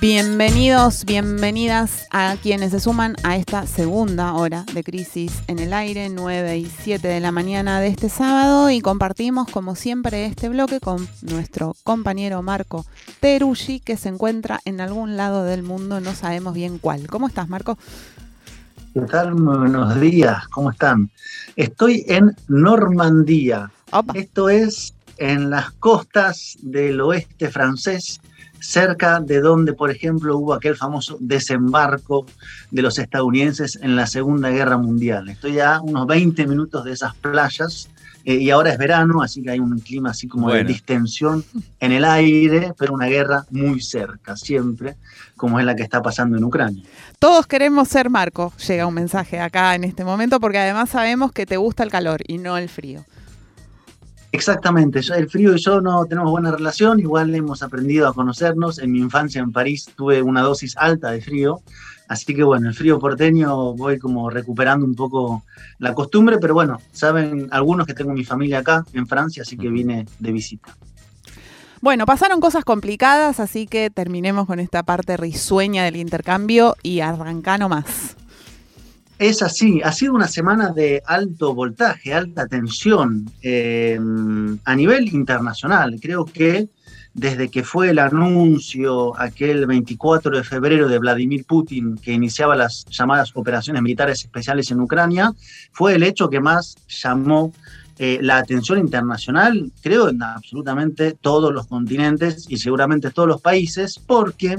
Bienvenidos, bienvenidas a quienes se suman a esta segunda hora de Crisis en el Aire, 9 y 7 de la mañana de este sábado y compartimos como siempre este bloque con nuestro compañero Marco Teruggi que se encuentra en algún lado del mundo, no sabemos bien cuál. ¿Cómo estás Marco? ¿Qué tal? Buenos días, ¿cómo están? Estoy en Normandía. Esto es en las costas del oeste francés cerca de donde, por ejemplo, hubo aquel famoso desembarco de los estadounidenses en la Segunda Guerra Mundial. Estoy a unos 20 minutos de esas playas eh, y ahora es verano, así que hay un clima así como de distensión en el aire, pero una guerra muy cerca, siempre, como es la que está pasando en Ucrania. Todos queremos ser Marco, llega un mensaje acá en este momento, porque además sabemos que te gusta el calor y no el frío. Exactamente, el frío y yo no tenemos buena relación, igual hemos aprendido a conocernos. En mi infancia en París tuve una dosis alta de frío, así que bueno, el frío porteño voy como recuperando un poco la costumbre, pero bueno, saben algunos que tengo mi familia acá en Francia, así que vine de visita. Bueno, pasaron cosas complicadas, así que terminemos con esta parte risueña del intercambio y arranca nomás. Es así, ha sido una semana de alto voltaje, alta tensión em, a nivel internacional. Creo que desde que fue el anuncio aquel 24 de febrero de Vladimir Putin que iniciaba las llamadas operaciones militares especiales en Ucrania, fue el hecho que más llamó eh, la atención internacional, creo, en absolutamente todos los continentes y seguramente todos los países, porque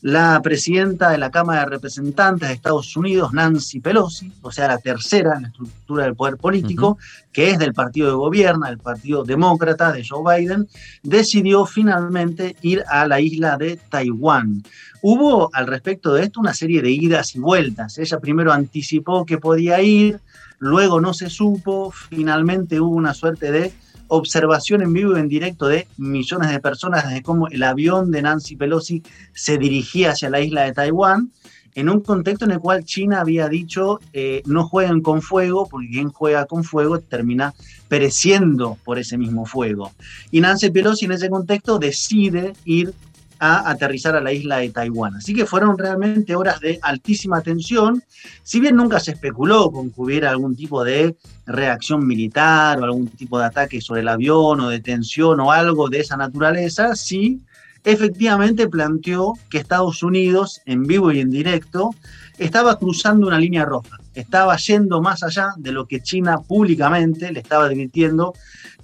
la presidenta de la Cámara de Representantes de Estados Unidos, Nancy Pelosi, o sea, la tercera en la estructura del poder político, que es del partido de gobierno, el partido demócrata de Joe Biden, decidió finalmente ir a la isla de Taiwán. Hubo al respecto de esto una serie de idas y vueltas. Ella primero anticipó que podía ir, luego no se supo, finalmente hubo una suerte de observación en vivo y en directo de millones de personas de cómo el avión de Nancy Pelosi se dirigía hacia la isla de Taiwán, en un contexto en el cual China había dicho eh, no jueguen con fuego, porque quien juega con fuego termina pereciendo por ese mismo fuego. Y Nancy Pelosi en ese contexto decide ir a aterrizar a la isla de Taiwán. Así que fueron realmente horas de altísima tensión. Si bien nunca se especuló con que hubiera algún tipo de reacción militar o algún tipo de ataque sobre el avión o de tensión o algo de esa naturaleza, sí efectivamente planteó que Estados Unidos, en vivo y en directo, estaba cruzando una línea roja, estaba yendo más allá de lo que China públicamente le estaba advirtiendo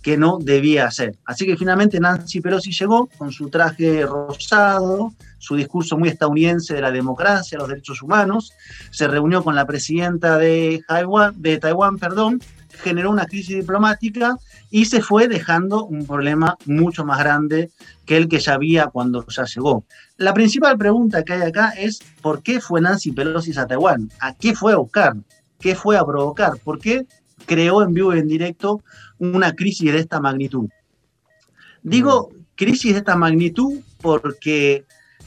que no debía hacer. Así que finalmente Nancy Pelosi llegó con su traje rosado, su discurso muy estadounidense de la democracia, los derechos humanos, se reunió con la presidenta de Taiwán, de Taiwán perdón, generó una crisis diplomática y se fue dejando un problema mucho más grande que el que ya había cuando ya llegó. La principal pregunta que hay acá es ¿por qué fue Nancy Pelosi a Taiwán? ¿A qué fue a buscar? ¿Qué fue a provocar? ¿Por qué creó en vivo y en directo una crisis de esta magnitud. Digo crisis de esta magnitud porque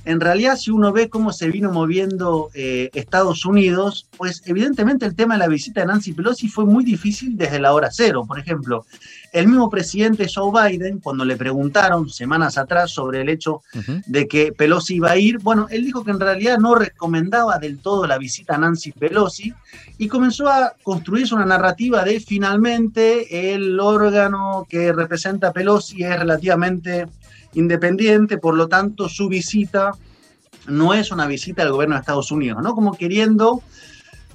en realidad si uno ve cómo se vino moviendo eh, Estados Unidos, pues evidentemente el tema de la visita de Nancy Pelosi fue muy difícil desde la hora cero. Por ejemplo, el mismo presidente Joe Biden, cuando le preguntaron semanas atrás sobre el hecho de que Pelosi iba a ir, bueno, él dijo que en realidad no recomendaba del todo la visita a Nancy Pelosi y comenzó a construirse una narrativa de finalmente el órgano que representa a Pelosi es relativamente independiente, por lo tanto su visita no es una visita del gobierno de Estados Unidos, ¿no? Como queriendo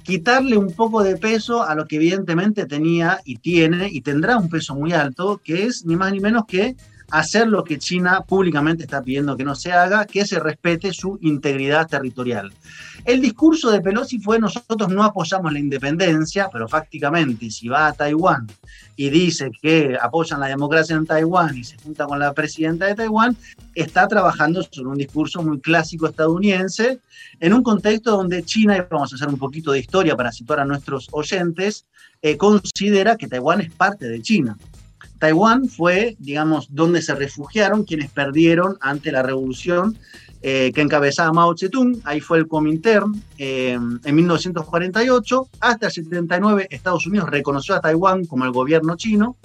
quitarle un poco de peso a lo que evidentemente tenía y tiene y tendrá un peso muy alto, que es ni más ni menos que hacer lo que China públicamente está pidiendo que no se haga, que se respete su integridad territorial. El discurso de Pelosi fue nosotros no apoyamos la independencia, pero fácticamente si va a Taiwán y dice que apoyan la democracia en Taiwán y se junta con la presidenta de Taiwán, está trabajando sobre un discurso muy clásico estadounidense en un contexto donde China, y vamos a hacer un poquito de historia para situar a nuestros oyentes, eh, considera que Taiwán es parte de China. Taiwán fue, digamos, donde se refugiaron quienes perdieron ante la revolución eh, que encabezaba Mao Zedong, ahí fue el Comintern eh, en 1948, hasta el 79 Estados Unidos reconoció a Taiwán como el gobierno chino,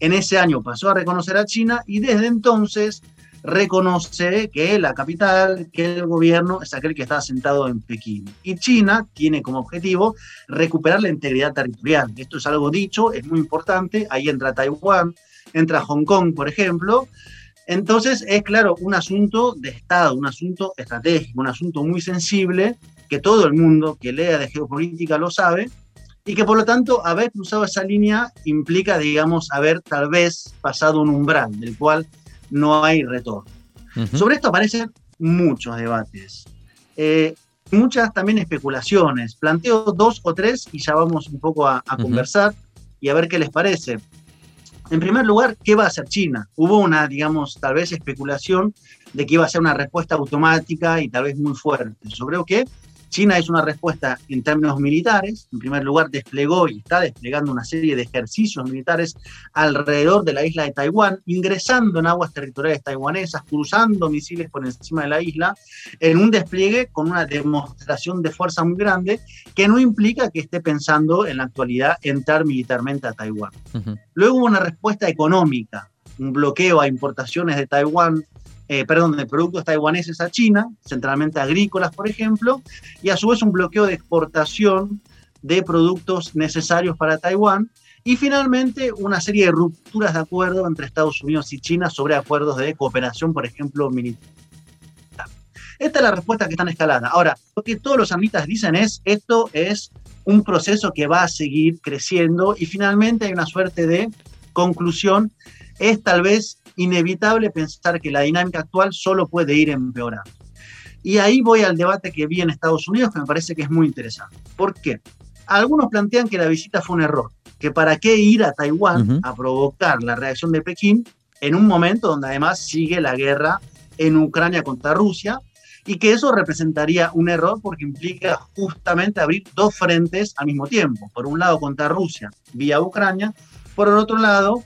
en ese año pasó a reconocer a China y desde entonces reconoce que la capital, que el gobierno es aquel que está sentado en Pekín. Y China tiene como objetivo recuperar la integridad territorial. Esto es algo dicho, es muy importante. Ahí entra Taiwán, entra Hong Kong, por ejemplo. Entonces es claro un asunto de Estado, un asunto estratégico, un asunto muy sensible que todo el mundo que lea de geopolítica lo sabe y que por lo tanto haber cruzado esa línea implica, digamos, haber tal vez pasado un umbral del cual no hay retorno. Sobre esto aparecen muchos debates, eh, muchas también especulaciones. Planteo dos o tres y ya vamos un poco a, conversar y a ver qué les parece. En primer lugar, ¿qué va a hacer China? Hubo una, digamos, tal vez especulación de que iba a ser una respuesta automática y tal vez muy fuerte. Yo creo que China es una respuesta en términos militares. En primer lugar, desplegó y está desplegando una serie de ejercicios militares alrededor de la isla de Taiwán, ingresando en aguas territoriales taiwanesas, cruzando misiles por encima de la isla, en un despliegue con una demostración de fuerza muy grande, que no implica que esté pensando en la actualidad entrar militarmente a Taiwán. Luego hubo una respuesta económica, un bloqueo a importaciones de Taiwán eh, perdón, de productos taiwaneses a China, centralmente agrícolas, por ejemplo, y a su vez un bloqueo de exportación de productos necesarios para Taiwán, y finalmente una serie de rupturas de acuerdo entre Estados Unidos y China sobre acuerdos de cooperación, por ejemplo, militar. Esta es la respuesta que está en escalada. Ahora, lo que todos los analistas dicen es, esto es un proceso que va a seguir creciendo y finalmente hay una suerte de conclusión, es tal vez inevitable pensar que la dinámica actual solo puede ir empeorando. Y ahí voy al debate que vi en Estados Unidos, que me parece que es muy interesante. ¿Por qué? Algunos plantean que la visita fue un error, que para qué ir a Taiwán a provocar la reacción de Pekín en un momento donde además sigue la guerra en Ucrania contra Rusia, y que eso representaría un error porque implica justamente abrir dos frentes al mismo tiempo. Por un lado contra Rusia vía Ucrania, por el otro lado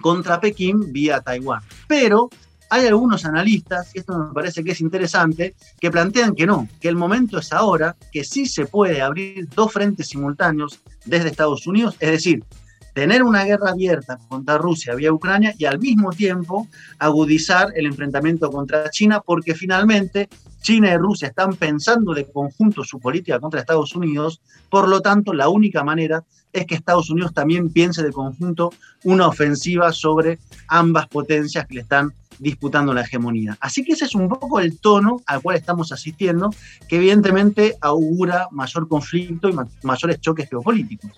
contra Pekín vía Taiwán. Pero hay algunos analistas, y esto me parece que es interesante, que plantean que no, que el momento es ahora, que sí se puede abrir dos frentes simultáneos desde Estados Unidos, es decir, tener una guerra abierta contra Rusia vía Ucrania y al mismo tiempo agudizar el enfrentamiento contra China, porque finalmente China y Rusia están pensando de conjunto su política contra Estados Unidos, por lo tanto la única manera es que Estados Unidos también piense de conjunto una ofensiva sobre ambas potencias que le están disputando la hegemonía. Así que ese es un poco el tono al cual estamos asistiendo, que evidentemente augura mayor conflicto y mayores choques geopolíticos.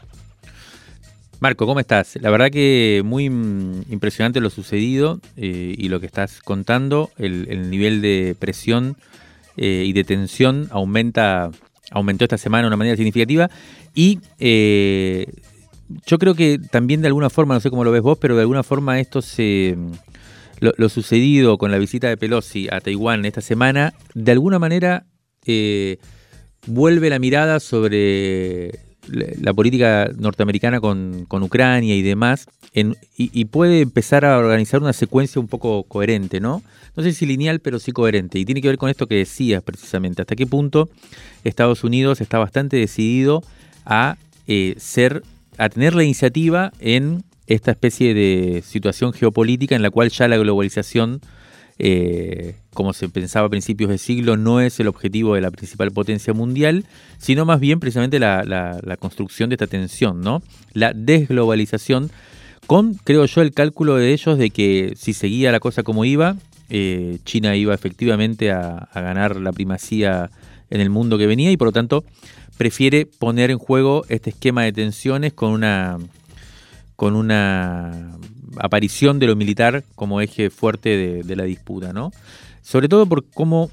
Marco, ¿cómo estás? La verdad que muy impresionante lo sucedido eh, y lo que estás contando, el, nivel de presión eh, y de tensión aumenta, aumentó esta semana de una manera significativa. Y eh, yo creo que también de alguna forma, no sé cómo lo ves vos, pero de alguna forma esto se... Lo, sucedido con la visita de Pelosi a Taiwán esta semana, de alguna manera vuelve la mirada sobre la política norteamericana con, Ucrania y demás, y, puede empezar a organizar una secuencia un poco coherente, ¿no? No sé si lineal, pero sí coherente. Y tiene que ver con esto que decías precisamente, hasta qué punto Estados Unidos está bastante decidido a eh, ser, a tener la iniciativa en esta especie de situación geopolítica en la cual ya la globalización eh, como se pensaba a principios de siglo, no es el objetivo de la principal potencia mundial, sino más bien precisamente la, construcción de esta tensión, ¿no? La desglobalización, con, creo yo, el cálculo de ellos de que si seguía la cosa como iba, eh, China iba efectivamente a, a ganar la primacía en el mundo que venía y por lo tanto prefiere poner en juego este esquema de tensiones con una con una aparición de lo militar como eje fuerte de, la disputa, ¿no? Sobre todo por cómo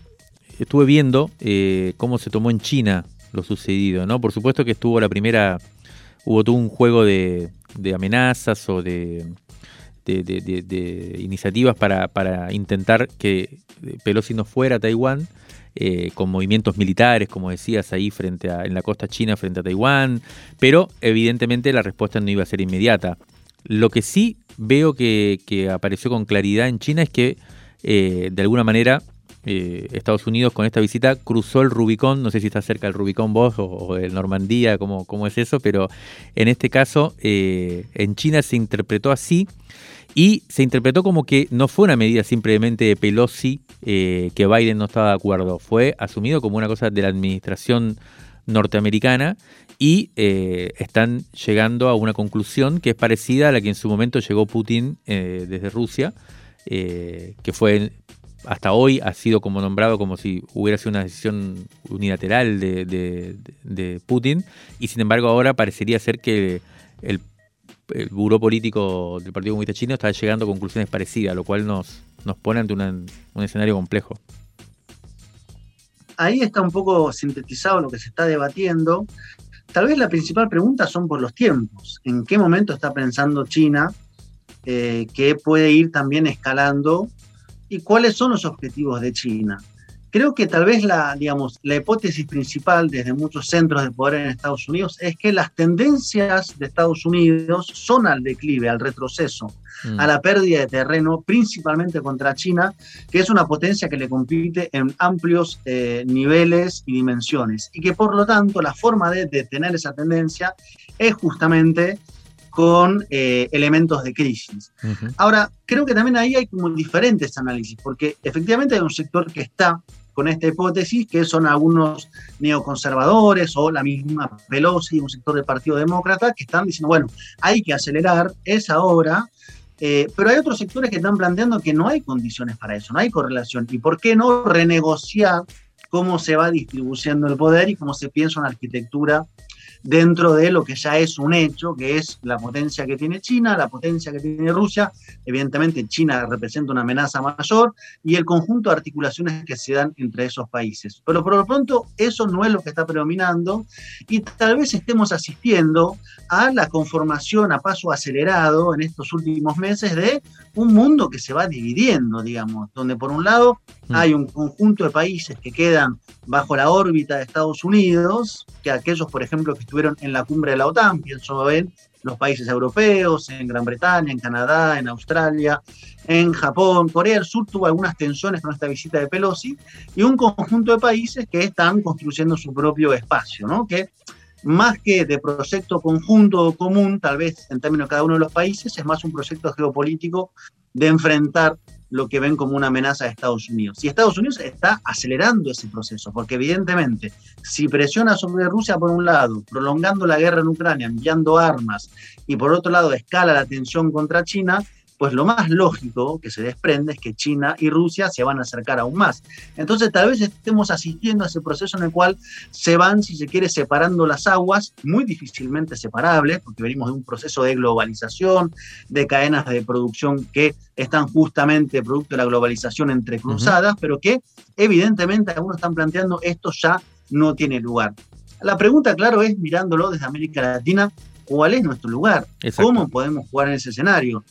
estuve viendo eh, cómo se tomó en China lo sucedido, ¿no? Por supuesto que estuvo la primera, hubo todo un juego de, amenazas o de, iniciativas para, para, intentar que Pelosi no fuera a Taiwán, eh, con movimientos militares, como decías ahí, frente a, en la costa china frente a Taiwán, pero evidentemente la respuesta no iba a ser inmediata. Lo que sí veo que, apareció con claridad en China es que, eh, de alguna manera, eh, Estados Unidos con esta visita cruzó el Rubicón, no sé si está cerca del Rubicón vos o, el Normandía, cómo, cómo, es eso, pero en este caso en China se interpretó así y se interpretó como que no fue una medida simplemente de Pelosi eh, que Biden no estaba de acuerdo, fue asumido como una cosa de la administración norteamericana y eh, están llegando a una conclusión que es parecida a la que en su momento llegó Putin eh, desde Rusia, que fue hasta hoy ha sido como nombrado como si hubiera sido una decisión unilateral de, de Putin y sin embargo ahora parecería ser que el el buró político del Partido Comunista Chino está llegando a conclusiones parecidas, lo cual nos, nos pone ante un escenario complejo. Ahí está un poco sintetizado lo que se está debatiendo. Tal vez la principal pregunta son por los tiempos. ¿En qué momento está pensando China eh, que puede ir también escalando? ¿Y cuáles son los objetivos de China? Creo que tal vez la, digamos, la hipótesis principal desde muchos centros de poder en Estados Unidos es que las tendencias de Estados Unidos son al declive, al retroceso, mm. a la pérdida de terreno, principalmente contra China, que es una potencia que le compite en amplios eh, niveles y dimensiones, y que por lo tanto la forma de detener esa tendencia es justamente con eh, elementos de crisis. Ahora, creo que también ahí hay como diferentes análisis, porque efectivamente hay un sector que está con esta hipótesis, que son algunos neoconservadores o la misma Pelosi, un sector del Partido Demócrata, que están diciendo, bueno, hay que acelerar, esa obra, eh, pero hay otros sectores que están planteando que no hay condiciones para eso, no hay correlación. ¿Y por qué no renegociar cómo se va distribuyendo el poder y cómo se piensa una arquitectura dentro de lo que ya es un hecho, que es la potencia que tiene China, la potencia que tiene Rusia. Evidentemente China representa una amenaza mayor y el conjunto de articulaciones que se dan entre esos países. Pero por lo pronto eso no es lo que está predominando y tal vez estemos asistiendo a la conformación a paso acelerado en estos últimos meses de un mundo que se va dividiendo, digamos, donde por un lado mm. hay un conjunto de países que quedan bajo la órbita de Estados Unidos, que aquellos, por ejemplo, que estuvieron en la cumbre de la OTAN, pienso en los países europeos, en Gran Bretaña, en Canadá, en Australia, en Japón, Corea del Sur tuvo algunas tensiones con esta visita de Pelosi, y un conjunto de países que están construyendo su propio espacio, ¿no? Que más que de proyecto conjunto o común, tal vez en términos de cada uno de los países, es más un proyecto geopolítico de enfrentar lo que ven como una amenaza de Estados Unidos. Y Estados Unidos está acelerando ese proceso, porque evidentemente, si presiona sobre Rusia por un lado, prolongando la guerra en Ucrania, enviando armas, y por otro lado escala la tensión contra China, pues lo más lógico que se desprende es que China y Rusia se van a acercar aún más. Entonces tal vez estemos asistiendo a ese proceso en el cual se van, si se quiere, separando las aguas, muy difícilmente separables, porque venimos de un proceso de globalización, de cadenas de producción que están justamente producto de la globalización entrecruzadas, pero que evidentemente algunos están planteando esto ya no tiene lugar. La pregunta, claro, es mirándolo desde América Latina, ¿cuál es nuestro lugar? ¿Cómo podemos jugar en ese escenario?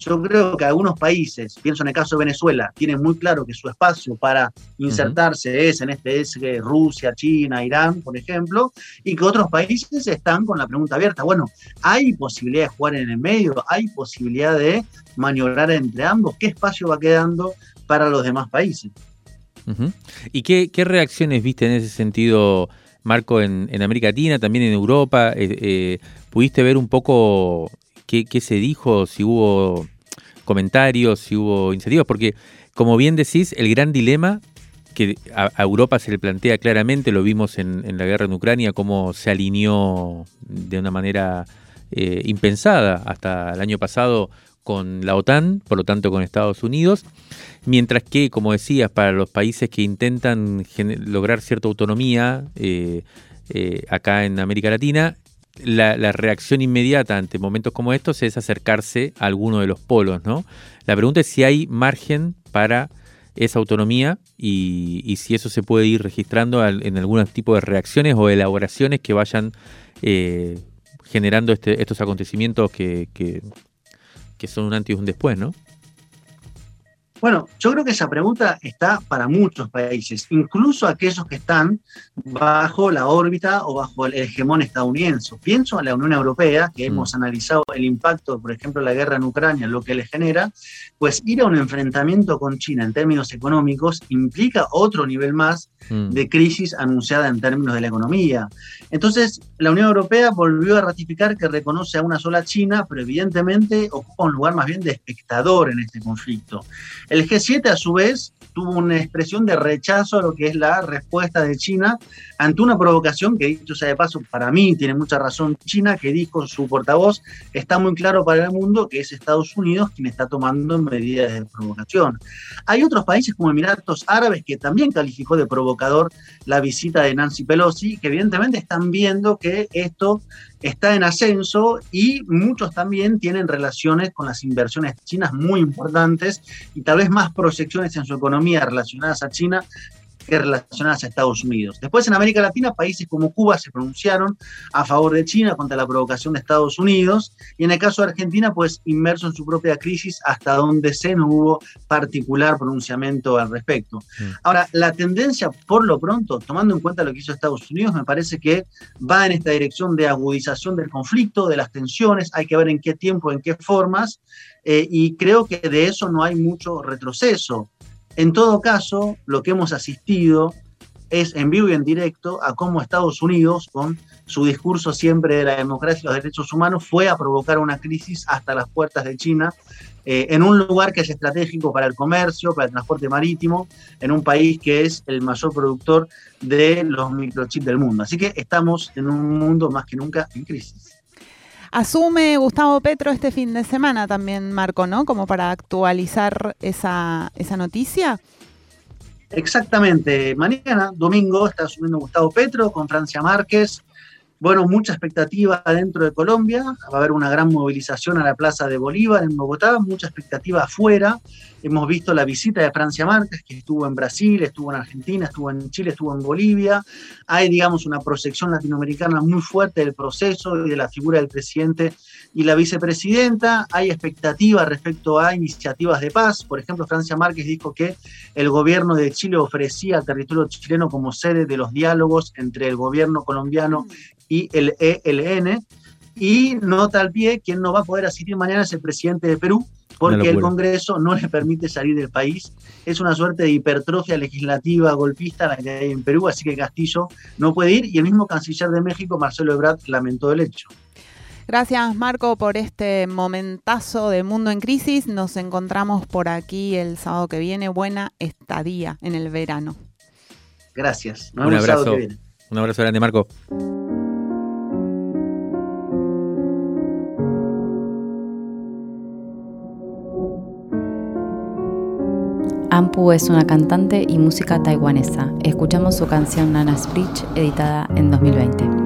Yo creo que algunos países, pienso en el caso de Venezuela, tienen muy claro que su espacio para insertarse es en este es Rusia, China, Irán, por ejemplo, y que otros países están con la pregunta abierta. Bueno, ¿hay posibilidad de jugar en el medio? ¿Hay posibilidad de maniobrar entre ambos? ¿Qué espacio va quedando para los demás países? ¿Y qué, reacciones viste en ese sentido, Marco, en, América Latina, también en Europa? Eh, eh, ¿Pudiste ver un poco qué, se dijo, si hubo comentarios, si hubo iniciativas, porque como bien decís, el gran dilema que a, Europa se le plantea claramente, lo vimos en, la guerra en Ucrania, cómo se alineó de una manera eh, impensada hasta el año pasado con la OTAN, por lo tanto con Estados Unidos, mientras que, como decías, para los países que intentan lograr cierta autonomía eh, eh, acá en América Latina, la, reacción inmediata ante momentos como estos es acercarse a alguno de los polos, ¿no? La pregunta es si hay margen para esa autonomía y, si eso se puede ir registrando en algún tipo de reacciones o elaboraciones que vayan eh, generando este, estos acontecimientos que, que, que son un antes y un después, ¿no? Bueno, yo creo que esa pregunta está para muchos países, incluso aquellos que están bajo la órbita o bajo el hegemón estadounidense. Pienso en la Unión Europea, que mm. hemos analizado el impacto, por ejemplo, de la guerra en Ucrania, lo que le genera, pues ir a un enfrentamiento con China en términos económicos implica otro nivel más mm. de crisis anunciada en términos de la economía. Entonces, la Unión Europea volvió a ratificar que reconoce a una sola China, pero evidentemente ocupa un lugar más bien de espectador en este conflicto. El G7, a su vez, tuvo una expresión de rechazo a lo que es la respuesta de China ante una provocación que, dicho sea de paso, para mí tiene mucha razón China, que dijo su portavoz, está muy claro para el mundo que es Estados Unidos quien está tomando medidas de provocación. Hay otros países como Emiratos Árabes que también calificó de provocador la visita de Nancy Pelosi, que evidentemente están viendo que esto está en ascenso y muchos también tienen relaciones con las inversiones chinas muy importantes y tal vez más proyecciones en su economía relacionadas a China que relacionadas a Estados Unidos. Después en América Latina, países como Cuba se pronunciaron a favor de China contra la provocación de Estados Unidos y en el caso de Argentina, pues inmerso en su propia crisis hasta donde se no hubo particular pronunciamiento al respecto. Mm. Ahora, la tendencia, por lo pronto, tomando en cuenta lo que hizo Estados Unidos, me parece que va en esta dirección de agudización del conflicto, de las tensiones, hay que ver en qué tiempo, en qué formas, eh, y creo que de eso no hay mucho retroceso. En todo caso, lo que hemos asistido es en vivo y en directo a cómo Estados Unidos, con su discurso siempre de la democracia y los derechos humanos, fue a provocar una crisis hasta las puertas de China, eh, en un lugar que es estratégico para el comercio, para el transporte marítimo, en un país que es el mayor productor de los microchips del mundo. Así que estamos en un mundo más que nunca en crisis. Asume Gustavo Petro este fin de semana también, Marco, ¿no? Como para actualizar esa, esa noticia. Exactamente. Mañana, domingo, está asumiendo Gustavo Petro con Francia Márquez. Bueno, mucha expectativa dentro de Colombia. Va a haber una gran movilización a la Plaza de Bolívar en Bogotá, mucha expectativa afuera. Hemos visto la visita de Francia Márquez, que estuvo en Brasil, estuvo en Argentina, estuvo en Chile, estuvo en Bolivia. Hay, digamos, una proyección latinoamericana muy fuerte del proceso y de la figura del presidente y la vicepresidenta. Hay expectativa respecto a iniciativas de paz. Por ejemplo, Francia Márquez dijo que el gobierno de Chile ofrecía territorio chileno como sede de los diálogos entre el gobierno colombiano y el ELN. Y nota al pie, quien no va a poder asistir mañana es el presidente de Perú, porque el Congreso no le permite salir del país. Es una suerte de hipertrofia legislativa golpista la que hay en Perú, así que Castillo no puede ir y el mismo canciller de México, Marcelo Ebrard, lamentó el hecho. Gracias Marco por este momentazo de Mundo en Crisis. Nos encontramos por aquí el sábado que viene. Buena estadía en el verano. Gracias. un abrazo. Un abrazo grande Marco. Ampu es una cantante y música taiwanesa. Escuchamos su canción Nana's Bridge, editada en 2020.